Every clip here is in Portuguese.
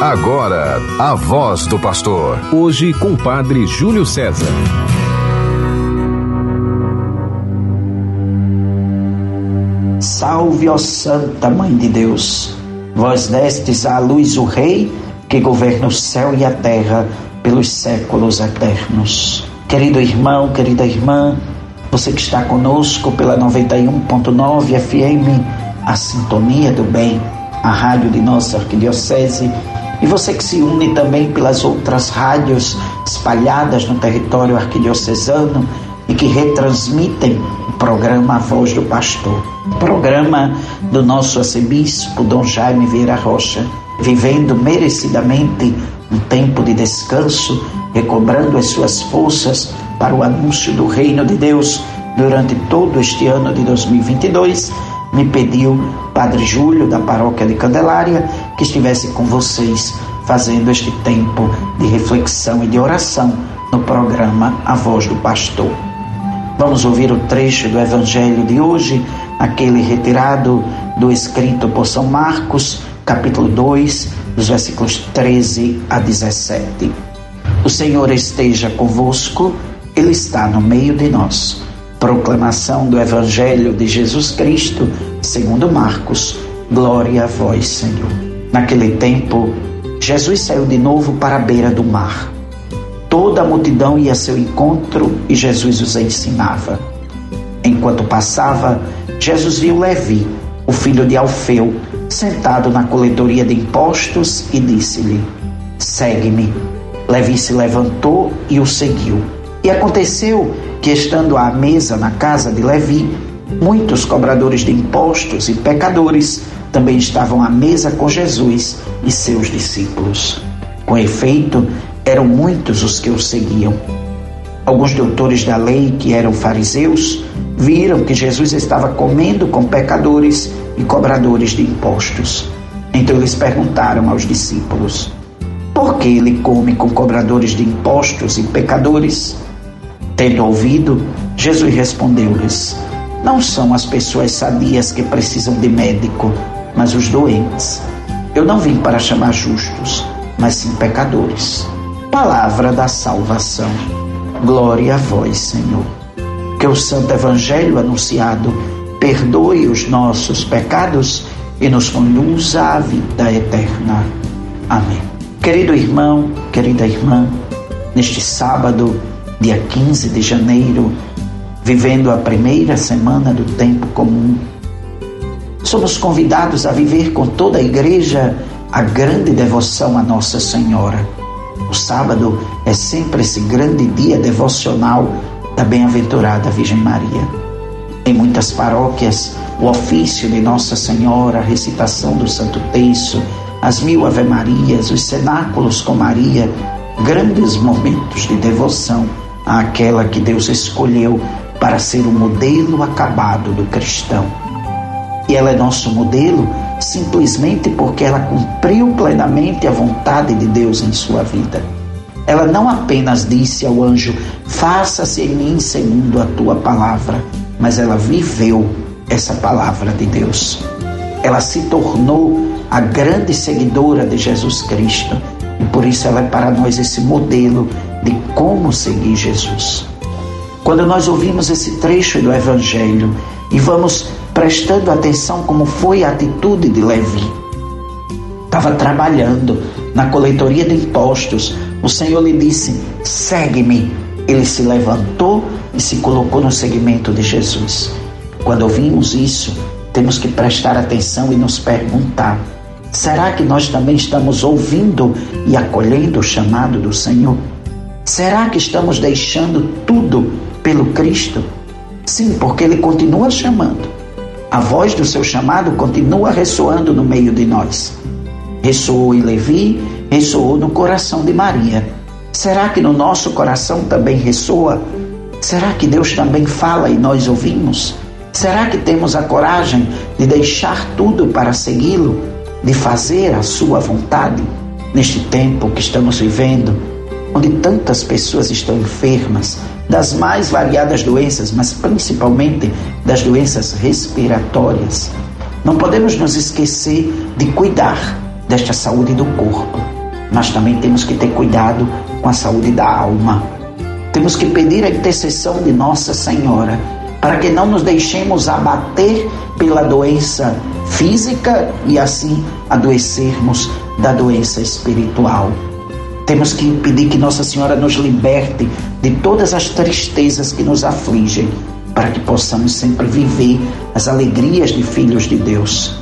Agora, a voz do pastor. Hoje com o padre Júlio César. Salve, ó Santa Mãe de Deus. Vós destes à luz o Rei que governa o céu e a terra pelos séculos eternos. Querido irmão, querida irmã, você que está conosco pela 91.9 FM, a Sintonia do Bem, a rádio de nossa arquidiocese e você que se une também pelas outras rádios espalhadas no território arquidiocesano e que retransmitem o programa A Voz do Pastor, programa do nosso arcebispo Dom Jaime Vieira Rocha, vivendo merecidamente um tempo de descanso, recobrando as suas forças para o anúncio do reino de Deus durante todo este ano de 2022 me pediu, Padre Júlio, da paróquia de Candelária, que estivesse com vocês fazendo este tempo de reflexão e de oração no programa A Voz do Pastor. Vamos ouvir o trecho do Evangelho de hoje, aquele retirado do escrito por São Marcos, capítulo 2, dos versículos 13 a 17. O Senhor esteja convosco, Ele está no meio de nós Proclamação do Evangelho de Jesus Cristo, segundo Marcos. Glória a vós, Senhor. Naquele tempo, Jesus saiu de novo para a beira do mar. Toda a multidão ia a seu encontro e Jesus os ensinava. Enquanto passava, Jesus viu Levi, o filho de Alfeu, sentado na coletoria de impostos e disse-lhe: Segue-me. Levi se levantou e o seguiu. E aconteceu que, estando à mesa na casa de Levi, muitos cobradores de impostos e pecadores também estavam à mesa com Jesus e seus discípulos. Com efeito, eram muitos os que o seguiam. Alguns doutores da lei, que eram fariseus, viram que Jesus estava comendo com pecadores e cobradores de impostos. Então eles perguntaram aos discípulos: Por que ele come com cobradores de impostos e pecadores? Tendo ouvido, Jesus respondeu-lhes: Não são as pessoas sadias que precisam de médico, mas os doentes. Eu não vim para chamar justos, mas sim pecadores. Palavra da salvação. Glória a vós, Senhor. Que o Santo Evangelho anunciado perdoe os nossos pecados e nos conduza à vida eterna. Amém. Querido irmão, querida irmã, neste sábado, dia 15 de janeiro, vivendo a primeira semana do tempo comum. Somos convidados a viver com toda a igreja a grande devoção a Nossa Senhora. O sábado é sempre esse grande dia devocional da bem-aventurada Virgem Maria. Em muitas paróquias, o ofício de Nossa Senhora, a recitação do Santo Terço, as mil Ave-Marias, os cenáculos com Maria, grandes momentos de devoção àquela que Deus escolheu para ser o modelo acabado do cristão. E ela é nosso modelo simplesmente porque ela cumpriu plenamente a vontade de Deus em sua vida. Ela não apenas disse ao anjo: Faça-se em mim segundo a tua palavra, mas ela viveu essa palavra de Deus. Ela se tornou a grande seguidora de Jesus Cristo e por isso ela é para nós esse modelo de como seguir Jesus. Quando nós ouvimos esse trecho do Evangelho e vamos prestando atenção como foi a atitude de Levi, estava trabalhando na coletoria de impostos, o Senhor lhe disse: segue-me. Ele se levantou e se colocou no seguimento de Jesus. Quando ouvimos isso, temos que prestar atenção e nos perguntar: será que nós também estamos ouvindo e acolhendo o chamado do Senhor? Será que estamos deixando tudo pelo Cristo? Sim, porque Ele continua chamando. A voz do seu chamado continua ressoando no meio de nós. Ressoou em Levi, ressoou no coração de Maria. Será que no nosso coração também ressoa? Será que Deus também fala e nós ouvimos? Será que temos a coragem de deixar tudo para segui-lo, de fazer a sua vontade neste tempo que estamos vivendo? Onde tantas pessoas estão enfermas das mais variadas doenças, mas principalmente das doenças respiratórias. Não podemos nos esquecer de cuidar desta saúde do corpo, mas também temos que ter cuidado com a saúde da alma. Temos que pedir a intercessão de Nossa Senhora para que não nos deixemos abater pela doença física e assim adoecermos da doença espiritual. Temos que pedir que Nossa Senhora nos liberte de todas as tristezas que nos afligem, para que possamos sempre viver as alegrias de filhos de Deus.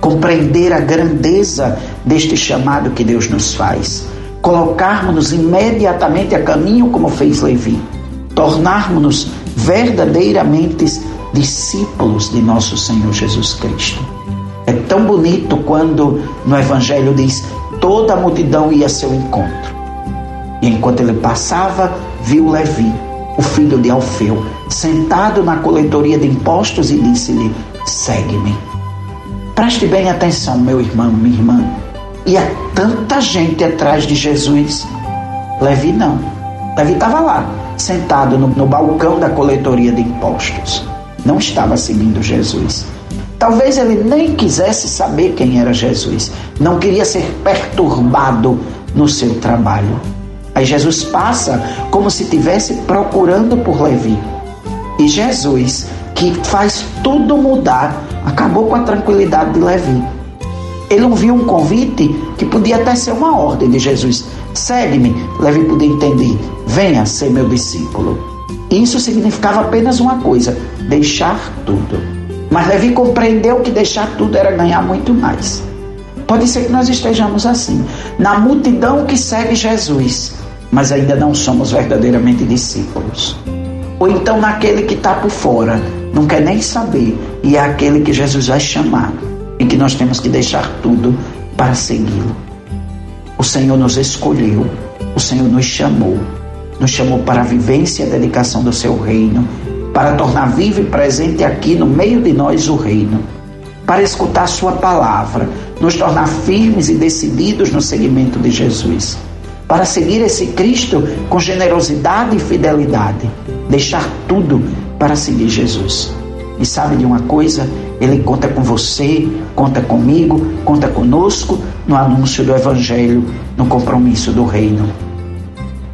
Compreender a grandeza deste chamado que Deus nos faz. Colocarmos-nos imediatamente a caminho, como fez Levi. Tornarmos-nos verdadeiramente discípulos de nosso Senhor Jesus Cristo. É tão bonito quando no Evangelho diz: toda a multidão ia a seu encontro. E enquanto ele passava, viu Levi, o filho de Alfeu, sentado na coletoria de impostos e disse-lhe: Segue-me. Preste bem atenção, meu irmão, minha irmã. E há tanta gente atrás de Jesus. Levi não. Levi estava lá, sentado no, no balcão da coletoria de impostos. Não estava seguindo Jesus. Talvez ele nem quisesse saber quem era Jesus. Não queria ser perturbado no seu trabalho. Aí Jesus passa como se estivesse procurando por Levi. E Jesus, que faz tudo mudar, acabou com a tranquilidade de Levi. Ele ouviu um convite que podia até ser uma ordem de Jesus. Segue-me. Levi podia entender. Venha ser meu discípulo. Isso significava apenas uma coisa: deixar tudo. Mas Levi compreendeu que deixar tudo era ganhar muito mais. Pode ser que nós estejamos assim, na multidão que segue Jesus, mas ainda não somos verdadeiramente discípulos. Ou então naquele que está por fora, não quer nem saber, e é aquele que Jesus vai chamar, e que nós temos que deixar tudo para segui-lo. O Senhor nos escolheu, o Senhor nos chamou, nos chamou para a vivência e a dedicação do seu reino, para tornar vivo e presente aqui no meio de nós o reino, para escutar Sua palavra, nos tornar firmes e decididos no seguimento de Jesus para seguir esse Cristo com generosidade e fidelidade, deixar tudo para seguir Jesus. E sabe de uma coisa? Ele conta com você, conta comigo, conta conosco no anúncio do Evangelho, no compromisso do Reino.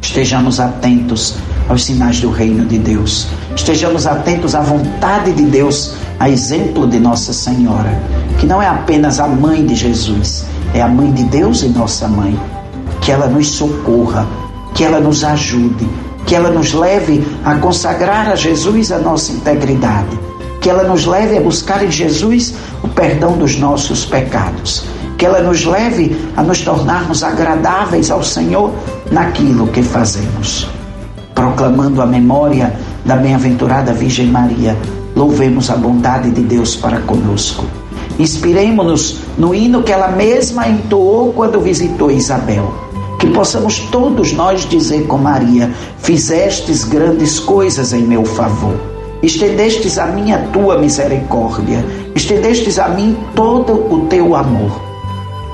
Estejamos atentos aos sinais do Reino de Deus. Estejamos atentos à vontade de Deus, a exemplo de Nossa Senhora, que não é apenas a mãe de Jesus, é a mãe de Deus e nossa mãe que ela nos socorra, que ela nos ajude, que ela nos leve a consagrar a Jesus a nossa integridade, que ela nos leve a buscar em Jesus o perdão dos nossos pecados, que ela nos leve a nos tornarmos agradáveis ao Senhor naquilo que fazemos. Proclamando a memória da bem-aventurada Virgem Maria, louvemos a bondade de Deus para conosco. Inspiremos-nos no hino que ela mesma entoou quando visitou Isabel que possamos todos nós dizer com Maria: Fizestes grandes coisas em meu favor. Estendestes a mim a tua misericórdia, estendestes a mim todo o teu amor.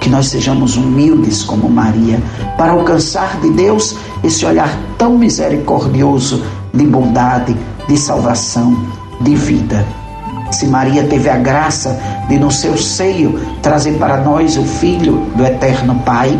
Que nós sejamos humildes como Maria, para alcançar de Deus esse olhar tão misericordioso de bondade, de salvação, de vida. Se Maria teve a graça de no seu seio trazer para nós o Filho do Eterno Pai,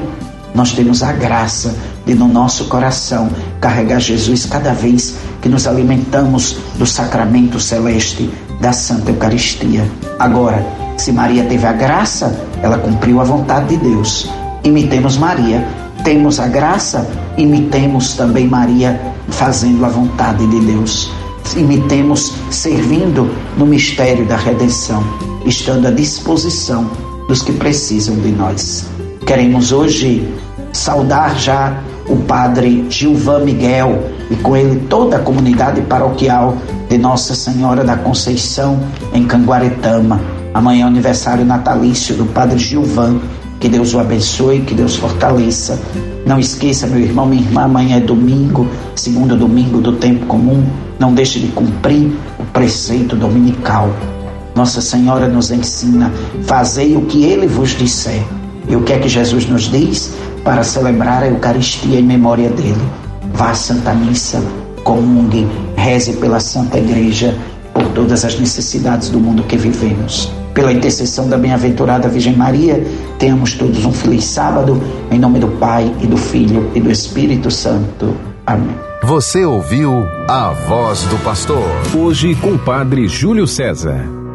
nós temos a graça de no nosso coração carregar Jesus cada vez que nos alimentamos do sacramento celeste da Santa Eucaristia. Agora, se Maria teve a graça, ela cumpriu a vontade de Deus. Imitemos Maria. Temos a graça, imitemos também Maria fazendo a vontade de Deus. Imitemos servindo no mistério da redenção, estando à disposição dos que precisam de nós. Queremos hoje saudar já o padre Gilvan Miguel e com ele toda a comunidade paroquial de Nossa Senhora da Conceição em Canguaretama. Amanhã é aniversário natalício do padre Gilvan. Que Deus o abençoe, que Deus fortaleça. Não esqueça, meu irmão, minha irmã, amanhã é domingo, segundo domingo do tempo comum. Não deixe de cumprir o preceito dominical. Nossa Senhora nos ensina: fazei o que ele vos disser. E o que é que Jesus nos diz? para celebrar a Eucaristia em memória dele. Vá à Santa Missa, comungue, reze pela Santa Igreja por todas as necessidades do mundo que vivemos. Pela intercessão da bem-aventurada Virgem Maria, tenhamos todos um feliz sábado, em nome do Pai e do Filho e do Espírito Santo. Amém. Você ouviu a voz do pastor. Hoje com o Padre Júlio César.